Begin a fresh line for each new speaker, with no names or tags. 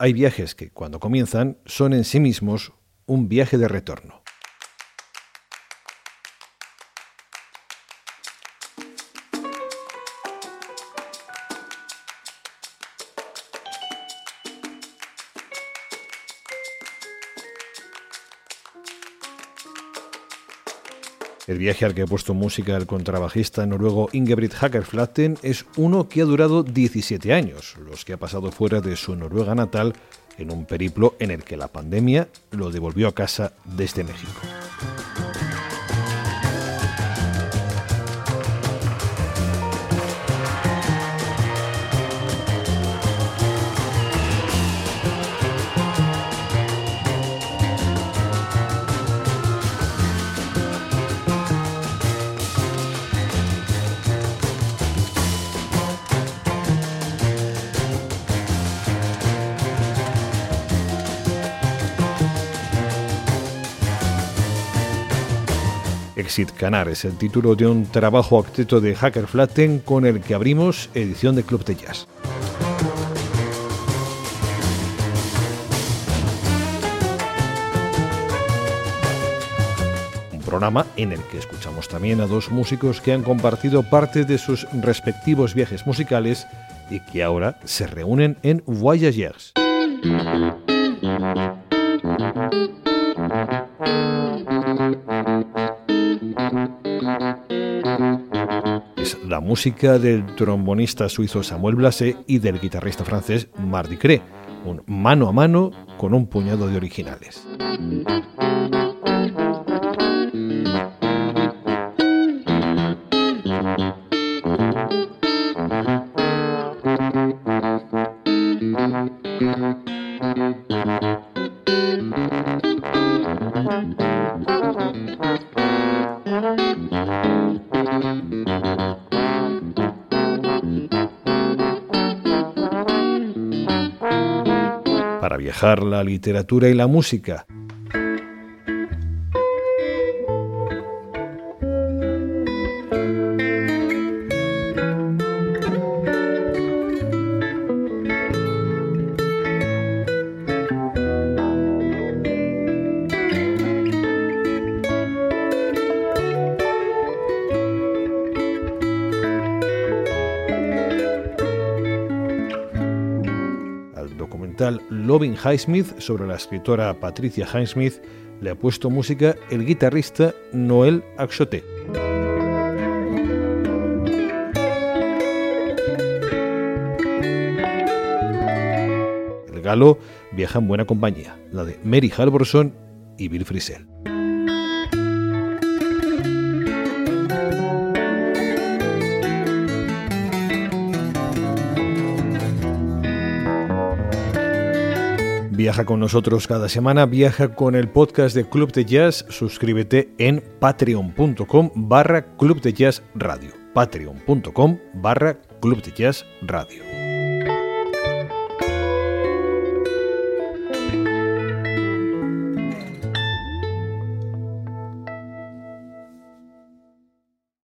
hay viajes que cuando comienzan son en sí mismos un viaje de retorno. El viaje al que ha puesto música el contrabajista noruego Ingebrigt Hackerflatten es uno que ha durado 17 años, los que ha pasado fuera de su Noruega natal en un periplo en el que la pandemia lo devolvió a casa desde México. Exit Canar es el título de un trabajo octeto de Hacker Flatten con el que abrimos edición de Club de Jazz. Un programa en el que escuchamos también a dos músicos que han compartido parte de sus respectivos viajes musicales y que ahora se reúnen en Voyagers. La música del trombonista suizo Samuel Blasé y del guitarrista francés Mardi Cré, un mano a mano con un puñado de originales. Para viajar la literatura y la música. Loving Highsmith sobre la escritora Patricia Highsmith le ha puesto música el guitarrista Noel Axoté. El galo viaja en buena compañía, la de Mary Halvorson y Bill Frisell. Viaja con nosotros cada semana, viaja con el podcast de Club de Jazz, suscríbete en patreon.com barra Club de Jazz Radio. Patreon.com barra Club de Jazz Radio.